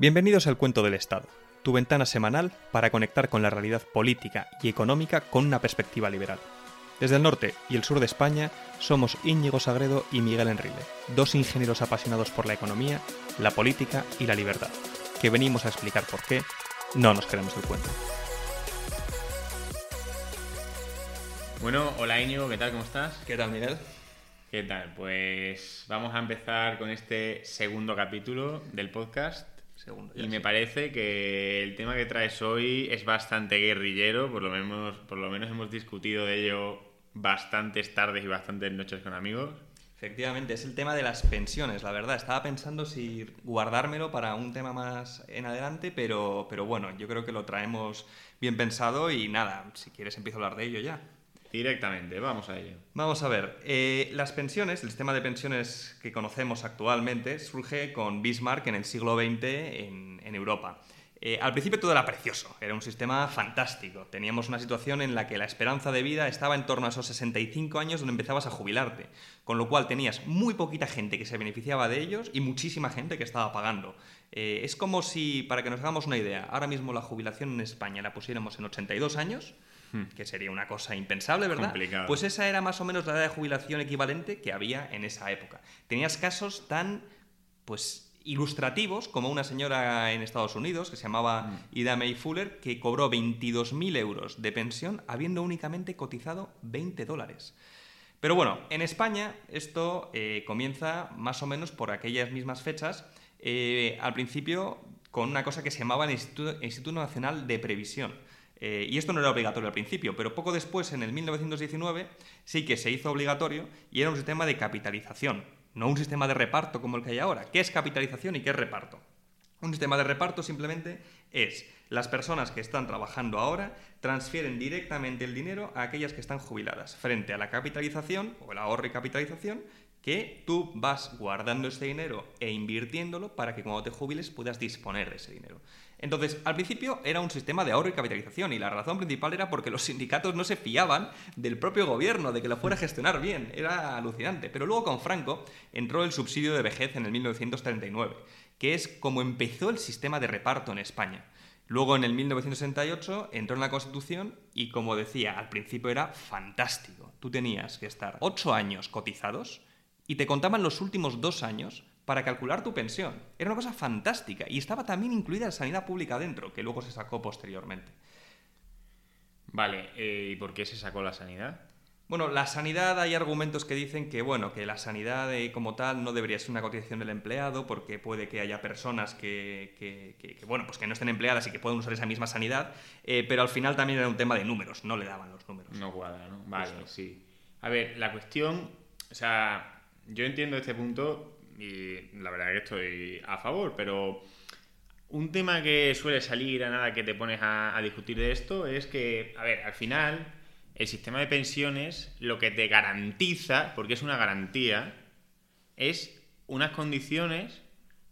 Bienvenidos al Cuento del Estado, tu ventana semanal para conectar con la realidad política y económica con una perspectiva liberal. Desde el norte y el sur de España somos Íñigo Sagredo y Miguel Enrile, dos ingenieros apasionados por la economía, la política y la libertad, que venimos a explicar por qué no nos queremos el cuento. Bueno, hola Íñigo, ¿qué tal? ¿Cómo estás? ¿Qué tal, Miguel? ¿Qué tal? Pues vamos a empezar con este segundo capítulo del podcast Segundo. y me parece que el tema que traes hoy es bastante guerrillero, por lo menos, por lo menos hemos discutido de ello bastantes tardes y bastantes noches con amigos. Efectivamente, es el tema de las pensiones, la verdad. Estaba pensando si guardármelo para un tema más en adelante, pero, pero bueno, yo creo que lo traemos bien pensado y nada, si quieres empiezo a hablar de ello ya. Directamente, vamos a ello. Vamos a ver, eh, las pensiones, el sistema de pensiones que conocemos actualmente, surge con Bismarck en el siglo XX en, Europa. Eh, al principio todo era precioso, era un sistema fantástico. Teníamos una situación en la que la esperanza de vida estaba en torno a esos 65 años donde empezabas a jubilarte, con lo cual tenías muy poquita gente que se beneficiaba de ellos y muchísima gente que estaba pagando. Eh, es como si, para que nos hagamos una idea, ahora mismo la jubilación en España la pusiéramos en 82 años, que sería una cosa impensable, ¿verdad? Complicado. Pues esa era más o menos la edad de jubilación equivalente que había en esa época. Tenías casos tan, pues, ilustrativos como una señora en Estados Unidos que se llamaba Ida May Fuller que cobró 22.000 euros de pensión habiendo únicamente cotizado 20 dólares. Pero bueno, en España esto eh, comienza más o menos por aquellas mismas fechas, eh, al principio con una cosa que se llamaba el Instituto, Instituto Nacional de Previsión. Eh, y esto no era obligatorio al principio, pero poco después, en el 1919, sí que se hizo obligatorio y era un sistema de capitalización, no un sistema de reparto como el que hay ahora. ¿Qué es capitalización y qué es reparto? Un sistema de reparto simplemente es las personas que están trabajando ahora transfieren directamente el dinero a aquellas que están jubiladas, frente a la capitalización o el ahorro y capitalización que tú vas guardando ese dinero e invirtiéndolo para que cuando te jubiles puedas disponer de ese dinero. Entonces, al principio era un sistema de ahorro y capitalización y la razón principal era porque los sindicatos no se fiaban del propio gobierno, de que lo fuera a gestionar bien. Era alucinante. Pero luego con Franco entró el subsidio de vejez en el 1939, que es como empezó el sistema de reparto en España. Luego en el 1968 entró en la Constitución y como decía, al principio era fantástico. Tú tenías que estar ocho años cotizados y te contaban los últimos dos años para calcular tu pensión. Era una cosa fantástica y estaba también incluida la sanidad pública dentro, que luego se sacó posteriormente. Vale, eh, ¿y por qué se sacó la sanidad? Bueno, la sanidad hay argumentos que dicen que, bueno, que la sanidad eh, como tal no debería ser una cotización del empleado porque puede que haya personas que, que- que- que, bueno, pues que no estén empleadas y que puedan usar esa misma sanidad, eh, pero al final también era un tema de números, no le daban los números. No cuadra, ¿no? Vale, Justo. sí. A ver, la cuestión, o sea, yo entiendo este punto y la verdad que estoy a favor, pero un tema que suele salir a nada que te pones a, discutir de esto es que, a ver, al final el sistema de pensiones lo que te garantiza, porque es una garantía, es unas condiciones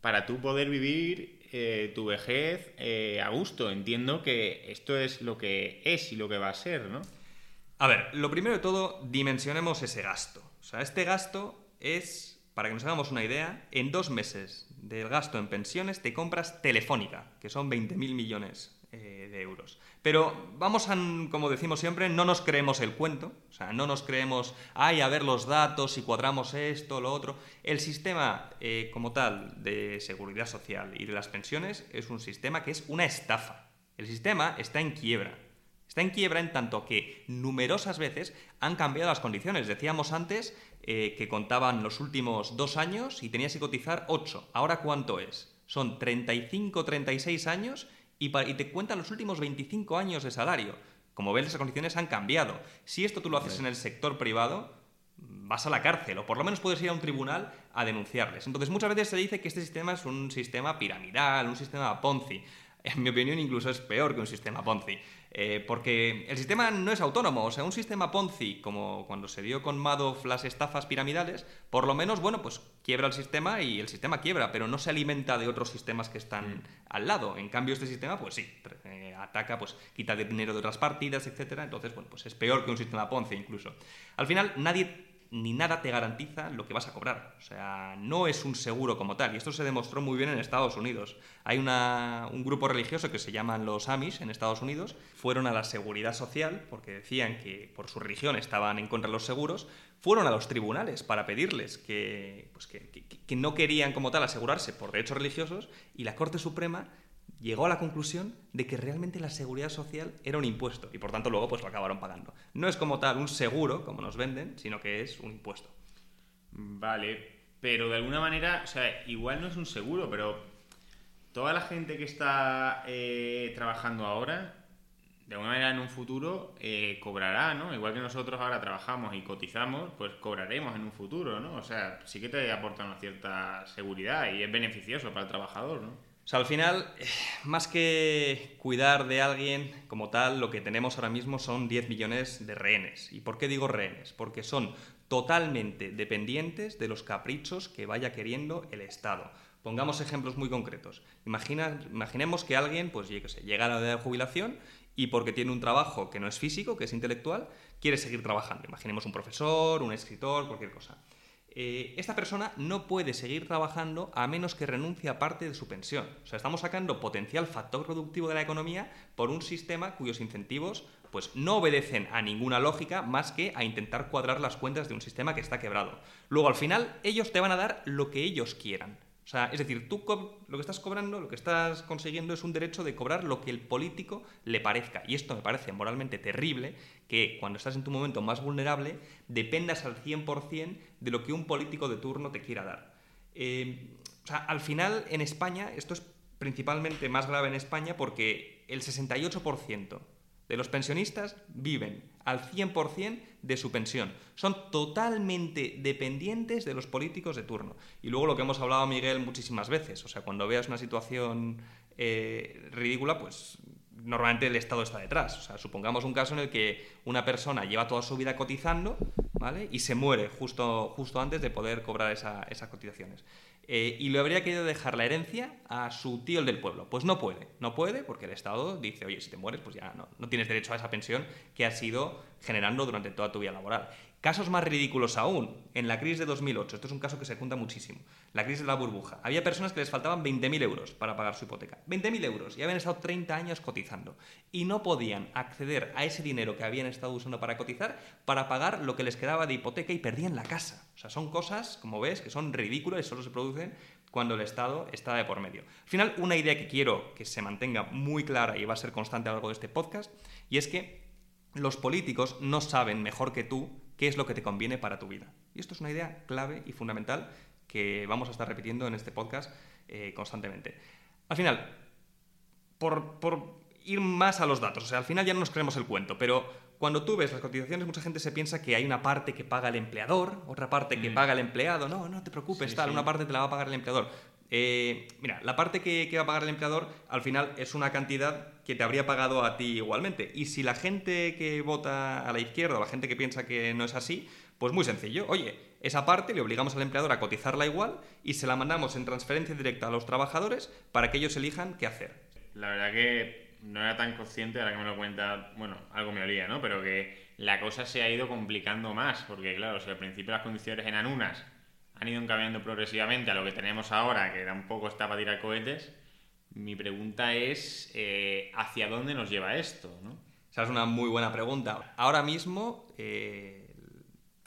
para tú poder vivir eh, tu vejez eh, a gusto. Entiendo que esto es lo que es y lo que va a ser, ¿no? A ver, lo primero de todo, dimensionemos ese gasto. O sea, este gasto es, para que nos hagamos una idea, en dos meses del gasto en pensiones te compras Telefónica, que son 20.000 millones eh, de euros. Pero vamos a, como decimos siempre, no nos creemos el cuento, o sea, no nos creemos, ay, a ver los datos, si cuadramos esto, lo otro. El sistema eh, como tal de seguridad social y de las pensiones es un sistema que es una estafa. El sistema está en quiebra. Está en quiebra en tanto que numerosas veces han cambiado las condiciones. Decíamos antes eh, que contaban los últimos dos años y tenías que cotizar 8. ¿Ahora cuánto es? Son 35, 36 años y, y te cuentan los últimos 25 años de salario. Como ves, las condiciones han cambiado. Si esto tú lo haces en el sector privado, vas a la cárcel o por lo menos puedes ir a un tribunal a denunciarles. Entonces muchas veces se dice que este sistema es un sistema piramidal, un sistema Ponzi. En mi opinión incluso es peor que un sistema Ponzi. Eh, porque el sistema no es autónomo. O sea, un sistema Ponzi, como cuando se dio con Madoff las estafas piramidales, por lo menos, bueno, pues quiebra el sistema y el sistema quiebra, pero no se alimenta de otros sistemas que están al lado. En cambio, este sistema, pues sí, eh, ataca, pues quita dinero de otras partidas, etcétera. Entonces, bueno, pues es peor que un sistema Ponzi incluso. Al final, nadie ni nada te garantiza lo que vas a cobrar. O sea, no es un seguro como tal. Y esto se demostró muy bien en Estados Unidos. Hay un grupo religioso que se llaman los Amish en Estados Unidos. Fueron a la seguridad social porque decían que por su religión estaban en contra de los seguros. Fueron a los tribunales para pedirles que, pues que, que no querían como tal asegurarse por derechos religiosos y la Corte Suprema llegó a la conclusión de que realmente la seguridad social era un impuesto y por tanto luego pues lo acabaron pagando. No es como tal un seguro, como nos venden, sino que es un impuesto. Vale, pero de alguna manera, o sea, igual no es un seguro, pero toda la gente que está eh, trabajando ahora, de alguna manera en un futuro eh, cobrará, ¿no? Igual que nosotros ahora trabajamos y cotizamos, pues cobraremos en un futuro, ¿no? O sea, sí que te aporta una cierta seguridad y es beneficioso para el trabajador, ¿no? Al final, más que cuidar de alguien como tal, lo que tenemos ahora mismo son 10 millones de rehenes. ¿Y por qué digo rehenes? Porque son totalmente dependientes de los caprichos que vaya queriendo el Estado. Pongamos ejemplos muy concretos. Imagina, imaginemos que alguien, pues llega a la edad de jubilación y porque tiene un trabajo que no es físico, que es intelectual, quiere seguir trabajando. Imaginemos un profesor, un escritor, cualquier cosa. Eh, esta persona no puede seguir trabajando a menos que renuncie a parte de su pensión. O sea, estamos sacando potencial factor productivo de la economía por un sistema cuyos incentivos pues, no obedecen a ninguna lógica más que a intentar cuadrar las cuentas de un sistema que está quebrado. Luego, al final, ellos te van a dar lo que ellos quieran. O sea, es decir, tú lo que estás cobrando, lo que estás consiguiendo es un derecho de cobrar lo que el político le parezca. Y esto me parece moralmente terrible, que cuando estás en tu momento más vulnerable, dependas al 100% de lo que un político de turno te quiera dar. Eh, o sea, al final, en España, esto es principalmente más grave en España porque el 68% de los pensionistas viven al 100% de su pensión. Son totalmente dependientes de los políticos de turno. Y luego lo que hemos hablado, Miguel, muchísimas veces. O sea, cuando veas una situación eh, ridícula, pues normalmente el Estado está detrás. O sea, supongamos un caso en el que una persona lleva toda su vida cotizando, ¿vale? Y se muere justo, justo antes de poder cobrar esas cotizaciones. Eh, y le habría querido dejar la herencia a su tío el del pueblo. Pues no puede, no puede porque el Estado dice, oye, si te mueres, pues ya no, no tienes derecho a esa pensión que has ido generando durante toda tu vida laboral. Casos más ridículos aún, en la crisis de 2008, esto es un caso que se junta muchísimo, la crisis de la burbuja, había personas que les faltaban 20.000 euros para pagar su hipoteca. 20.000 euros, y habían estado 30 años cotizando, y no podían acceder a ese dinero que habían estado usando para cotizar para pagar lo que les quedaba de hipoteca y perdían la casa. O sea, son cosas, como ves, que son ridículas y solo se producen cuando el Estado está de por medio. Al final, una idea que quiero que se mantenga muy clara y va a ser constante a lo largo de este podcast, y es que los políticos no saben mejor que tú qué es lo que te conviene para tu vida. Y esto es una idea clave y fundamental que vamos a estar repitiendo en este podcast eh, constantemente. Al final, por, por, ir más a los datos, o sea, al final ya no nos creemos el cuento, pero cuando tú ves las cotizaciones, mucha gente se piensa que hay una parte que paga el empleador, otra parte que mm. paga el empleado. No, no te preocupes, tal, una parte te la va a pagar el empleador. Eh, mira, la parte que, va a pagar el empleador al final es una cantidad que te habría pagado a ti igualmente. Y si la gente que vota a la izquierda o la gente que piensa que no es así, pues muy sencillo. Oye, esa parte le obligamos al empleador a cotizarla igual y se la mandamos en transferencia directa a los trabajadores para que ellos elijan qué hacer. La verdad que no era tan consciente, ahora que me lo cuenta, bueno, algo me olía, ¿no? Pero que la cosa se ha ido complicando más, porque claro, si al principio las condiciones eran unas han ido cambiando progresivamente a lo que tenemos ahora, que era un poco estaba para tirar cohetes, mi pregunta es eh, ¿hacia dónde nos lleva esto? ¿no? Esa es una muy buena pregunta. Ahora mismo, eh,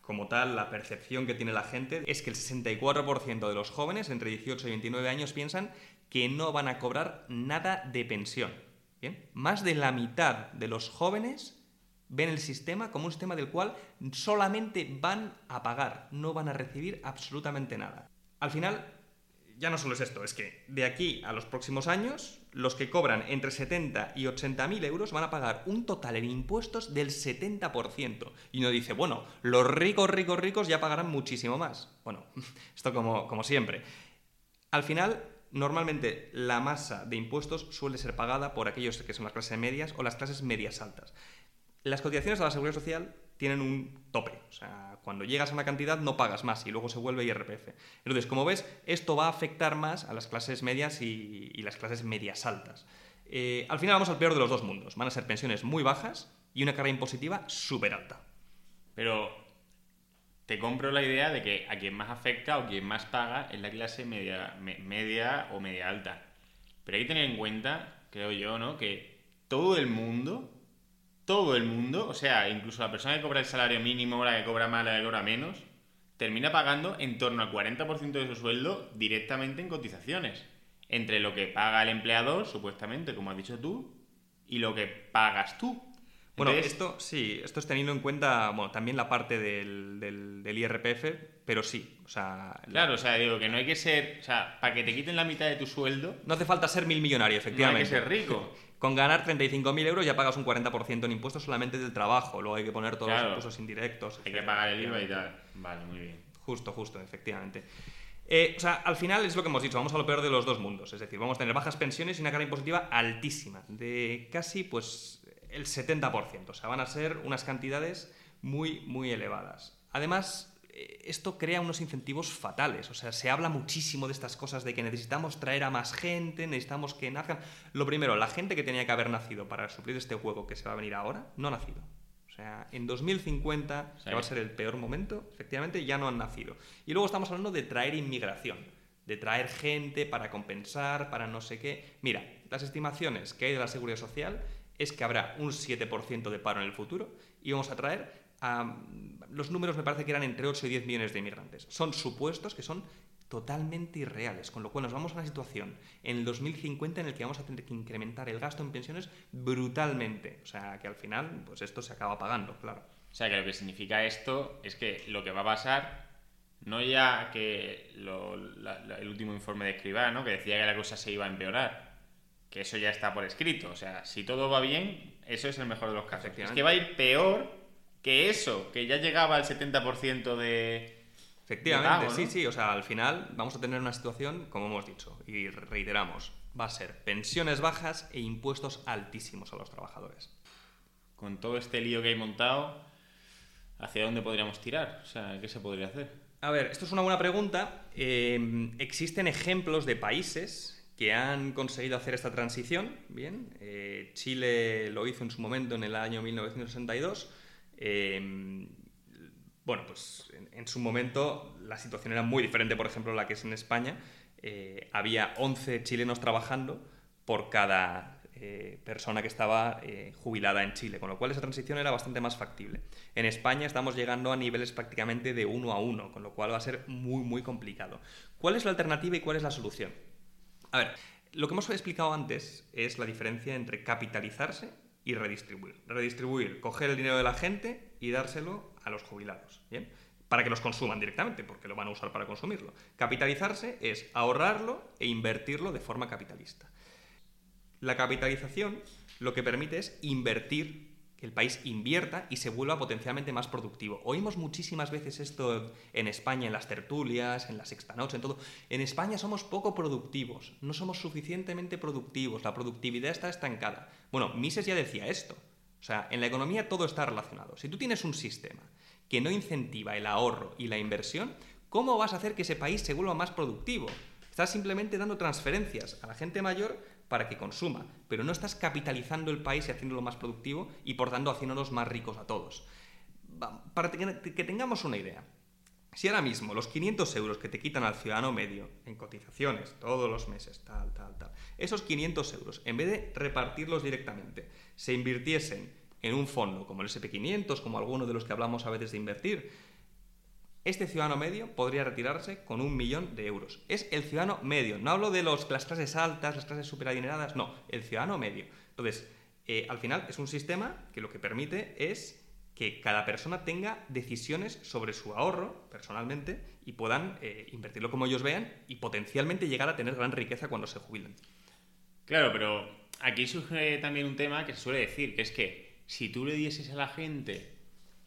como tal, la percepción que tiene la gente es que el 64% de los jóvenes entre 18 y 29 años piensan que no van a cobrar nada de pensión. ¿Bien? Más de la mitad de los jóvenes ven el sistema como un sistema del cual solamente van a pagar, no van a recibir absolutamente nada. Al final, ya no solo es esto, es que de aquí a los próximos años, los que cobran entre 70 y 80 mil euros van a pagar un total en impuestos del 70%. Y uno dice, bueno, los ricos, ricos, ricos ya pagarán muchísimo más. Bueno, esto como, como siempre. Al final, normalmente la masa de impuestos suele ser pagada por aquellos que son las clases medias o las clases medias altas. Las cotizaciones a la seguridad social tienen un tope. O sea, cuando llegas a una cantidad no pagas más y luego se vuelve IRPF. Entonces, como ves, esto va a afectar más a las clases medias y, las clases medias altas. Eh, al final vamos al peor de los dos mundos. Van a ser pensiones muy bajas y una carga impositiva súper alta. Pero te compro la idea de que a quien más afecta o quien más paga es la clase media, media o media alta. Pero hay que tener en cuenta, creo yo, ¿no? Que todo el mundo, todo el mundo, o sea, incluso la persona que cobra el salario mínimo, la que cobra más, la que cobra menos, termina pagando en torno al 40% de su sueldo directamente en cotizaciones. Entre lo que paga el empleador, supuestamente, como has dicho tú, y lo que pagas tú. Bueno, esto sí, esto es teniendo en cuenta bueno, también la parte del, del, IRPF, pero sí, o sea... Claro, o sea, digo que no hay que ser, o sea, para que te quiten la mitad de tu sueldo... No hace falta ser mil millonario, efectivamente. No hay que ser rico. Con ganar 35.000 euros ya pagas un 40% en impuestos solamente del trabajo, luego hay que poner todos los impuestos indirectos. Hay que pagar el IVA y tal. Vale, muy bien. Justo, justo, efectivamente. Eh, o sea, al final es lo que hemos dicho, vamos a lo peor de los dos mundos. Es decir, vamos a tener bajas pensiones y una carga impositiva altísima, de casi pues el 70%. O sea, van a ser unas cantidades muy, muy elevadas. Además, esto crea unos incentivos fatales. O sea, se habla muchísimo de estas cosas, de que necesitamos traer a más gente, necesitamos que nazcan. Lo primero, la gente que tenía que haber nacido para suplir este juego que se va a venir ahora, no ha nacido. O sea, en 2050, que va a ser el peor momento, efectivamente ya no han nacido. Y luego estamos hablando de traer inmigración, de traer gente para compensar, para no sé qué. Mira, las estimaciones que hay de la Seguridad Social es que habrá un 7% de paro en el futuro y vamos a traer Los números me parece que eran entre 8 y 10 millones de inmigrantes. Son supuestos que son totalmente irreales, con lo cual nos vamos a una situación en el 2050 en el que vamos a tener que incrementar el gasto en pensiones brutalmente. O sea, que al final, pues esto se acaba pagando, claro. O sea, que lo que significa esto es que lo que va a pasar, no ya que el último informe de Escribá, ¿no? que decía que la cosa se iba a empeorar, que eso ya está por escrito. O sea, si todo va bien, eso es el mejor de los casos. Es que va a ir peor que eso, que ya llegaba al 70% de... Efectivamente, sí, sí. O sea, al final vamos a tener una situación, como hemos dicho, y reiteramos, va a ser pensiones bajas e impuestos altísimos a los trabajadores. Con todo este lío que hay montado, ¿hacia dónde podríamos tirar? O sea, ¿qué se podría hacer? A ver, esto es una buena pregunta. Eh, existen ejemplos de países que han conseguido hacer esta transición. Bien, eh, Chile lo hizo en su momento en el año 1962. Em, bueno, pues en, su momento la situación era muy diferente, por ejemplo, la que es en España. Eh, había 11 chilenos trabajando por cada eh, persona que estaba jubilada en Chile, con lo cual esa transición era bastante más factible. En España estamos llegando a niveles prácticamente de uno a uno, con lo cual va a ser muy, muy complicado. ¿Cuál es la alternativa y cuál es la solución? A ver, lo que hemos explicado antes es la diferencia entre capitalizarse y redistribuir. Redistribuir, coger el dinero de la gente y dárselo a los jubilados, ¿bien? Para que los consuman directamente, porque lo van a usar para consumirlo. Capitalizarse es ahorrarlo e invertirlo de forma capitalista. La capitalización lo que permite es invertir el país invierta y se vuelva potencialmente más productivo. Oímos muchísimas veces esto en España, en las tertulias, en las sextanotes, en todo. En España somos poco productivos, no somos suficientemente productivos, la productividad está estancada. Bueno, Mises ya decía esto. O sea, en la economía todo está relacionado. Si tú tienes un sistema que no incentiva el ahorro y la inversión, ¿cómo vas a hacer que ese país se vuelva más productivo? Estás simplemente dando transferencias a la gente mayor para que consuma, pero no estás capitalizando el país y haciéndolo más productivo y por tanto haciéndonos más ricos a todos. Para que tengamos una idea, si ahora mismo los 500 euros que te quitan al ciudadano medio en cotizaciones todos los meses, tal, tal, tal, esos 500 euros, en vez de repartirlos directamente, se invirtiesen en un fondo como el SP500, como alguno de los que hablamos a veces de invertir, este ciudadano medio podría retirarse con un millón de euros. Es el ciudadano medio. No hablo de los, las clases altas, las clases superadineradas, no, el ciudadano medio. Entonces, eh, al final es un sistema que lo que permite es que cada persona tenga decisiones sobre su ahorro personalmente y puedan eh, invertirlo como ellos vean y potencialmente llegar a tener gran riqueza cuando se jubilen. Claro, pero aquí surge también un tema que se suele decir, que es que si tú le dieses a la gente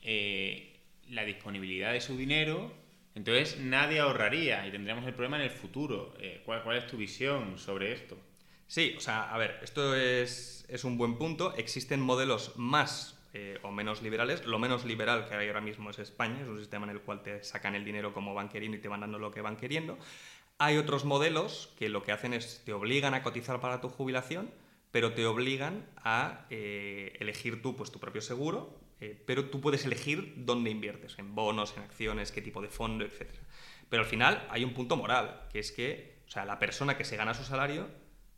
eh, la disponibilidad de su dinero, entonces nadie ahorraría y tendríamos el problema en el futuro. Eh, ¿cuál, es tu visión sobre esto? Sí, o sea, a ver, esto es, un buen punto. Existen modelos más eh, o menos liberales. Lo menos liberal que hay ahora mismo es España, es un sistema en el cual te sacan el dinero como van queriendo y te van dando lo que van queriendo. Hay otros modelos que lo que hacen es te obligan a cotizar para tu jubilación, pero te obligan a eh, elegir tú pues, tu propio seguro eh, pero tú puedes elegir dónde inviertes, en bonos, en acciones, qué tipo de fondo, etc. Pero al final hay un punto moral, que es que o sea, la persona que se gana su salario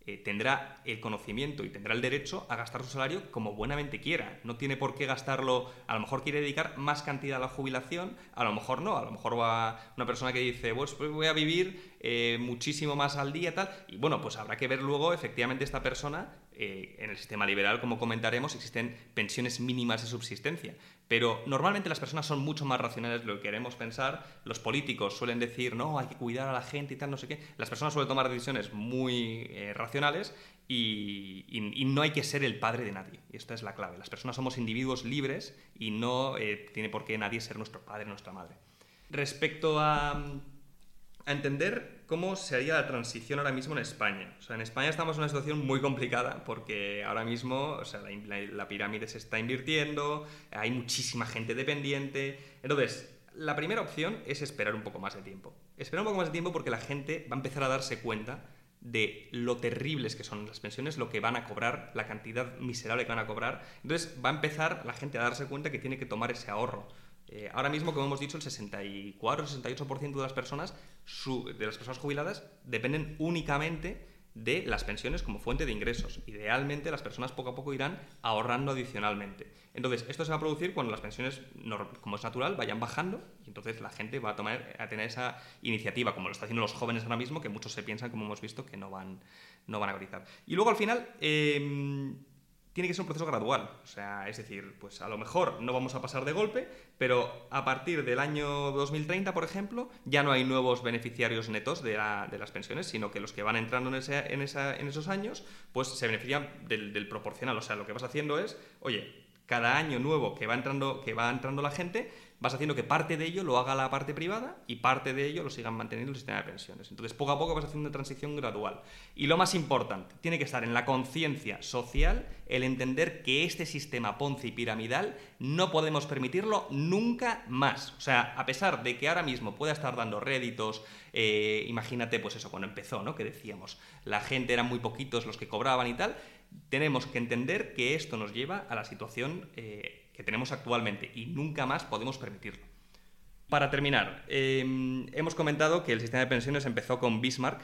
eh, tendrá el conocimiento y tendrá el derecho a gastar su salario como buenamente quiera. No tiene por qué gastarlo, a lo mejor quiere dedicar más cantidad a la jubilación, a lo mejor no, a lo mejor va una persona que dice, pues, pues voy a vivir eh, muchísimo más al día tal, y bueno, pues habrá que ver luego efectivamente esta persona eh, en el sistema liberal, como comentaremos, existen pensiones mínimas de subsistencia. Pero normalmente las personas son mucho más racionales de lo que queremos pensar. Los políticos suelen decir, no, hay que cuidar a la gente y tal, no sé qué. Las personas suelen tomar decisiones muy eh, racionales y, no hay que ser el padre de nadie. Y esta es la clave. Las personas somos individuos libres y no eh, tiene por qué nadie ser nuestro padre o nuestra madre. Respecto a a entender cómo sería la transición ahora mismo en España. O sea, en España estamos en una situación muy complicada porque ahora mismo o sea, la, pirámide se está invirtiendo, hay muchísima gente dependiente. Entonces, la primera opción es esperar un poco más de tiempo. Esperar un poco más de tiempo porque la gente va a empezar a darse cuenta de lo terribles que son las pensiones, lo que van a cobrar, la cantidad miserable que van a cobrar. Entonces va a empezar la gente a darse cuenta que tiene que tomar ese ahorro. Eh, ahora mismo, como hemos dicho, el 64-68% de las personas, de las personas jubiladas dependen únicamente de las pensiones como fuente de ingresos. Idealmente, las personas poco a poco irán ahorrando adicionalmente. Entonces, esto se va a producir cuando las pensiones, como es natural, vayan bajando y entonces la gente va a, tomar, a tener esa iniciativa, como lo están haciendo los jóvenes ahora mismo, que muchos se piensan, como hemos visto, que no van, no van a cotizar. Y luego, al final, em, tiene que ser un proceso gradual. O sea, es decir, pues a lo mejor no vamos a pasar de golpe, pero a partir del año 2030, por ejemplo, ya no hay nuevos beneficiarios netos de, las pensiones, sino que los que van entrando en, en, esos años, pues se benefician del, del, proporcional. O sea, lo que vas haciendo es, oye, cada año nuevo que va entrando, que va entrando la gente, vas haciendo que parte de ello lo haga la parte privada y parte de ello lo sigan manteniendo el sistema de pensiones. Entonces, poco a poco vas haciendo una transición gradual. Y lo más importante, tiene que estar en la conciencia social el entender que este sistema Ponzi piramidal no podemos permitirlo nunca más. O sea, a pesar de que ahora mismo pueda estar dando réditos, eh, imagínate, pues eso, cuando empezó, ¿no? Que decíamos, la gente eran muy poquitos los que cobraban y tal, tenemos que entender que esto nos lleva a la situación eh, que tenemos actualmente y nunca más podemos permitirlo. Para terminar, em, hemos comentado que el sistema de pensiones empezó con Bismarck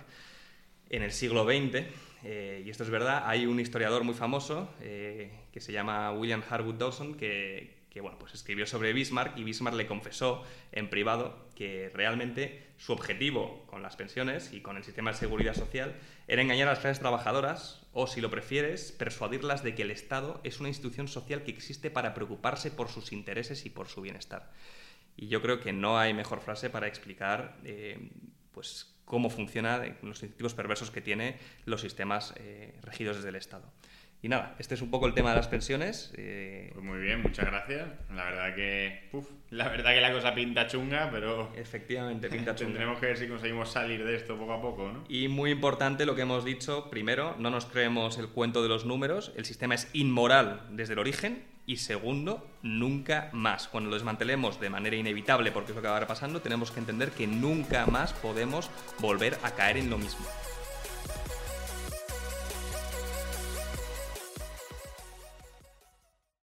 en el siglo XX, eh, y esto es verdad. Hay un historiador muy famoso eh, que se llama William Harwood Dawson que, bueno, pues escribió sobre Bismarck y Bismarck le confesó en privado que realmente su objetivo con las pensiones y con el sistema de seguridad social era engañar a las clases trabajadoras o, si lo prefieres, persuadirlas de que el Estado es una institución social que existe para preocuparse por sus intereses y por su bienestar. Y yo creo que no hay mejor frase para explicar eh, pues, cómo funcionan los incentivos perversos que tienen los sistemas eh, regidos desde el Estado. Y nada, este es un poco el tema de las pensiones. Eh, pues muy bien, muchas gracias. La verdad que, la verdad que la cosa pinta chunga, pero efectivamente pinta chunga. Tendremos que ver si conseguimos salir de esto poco a poco, ¿no? Y muy importante lo que hemos dicho. Primero, no nos creemos el cuento de los números. El sistema es inmoral desde el origen. Y segundo, nunca más. Cuando lo desmantelemos de manera inevitable, porque es lo que va a pasando, tenemos que entender que nunca más podemos volver a caer en lo mismo.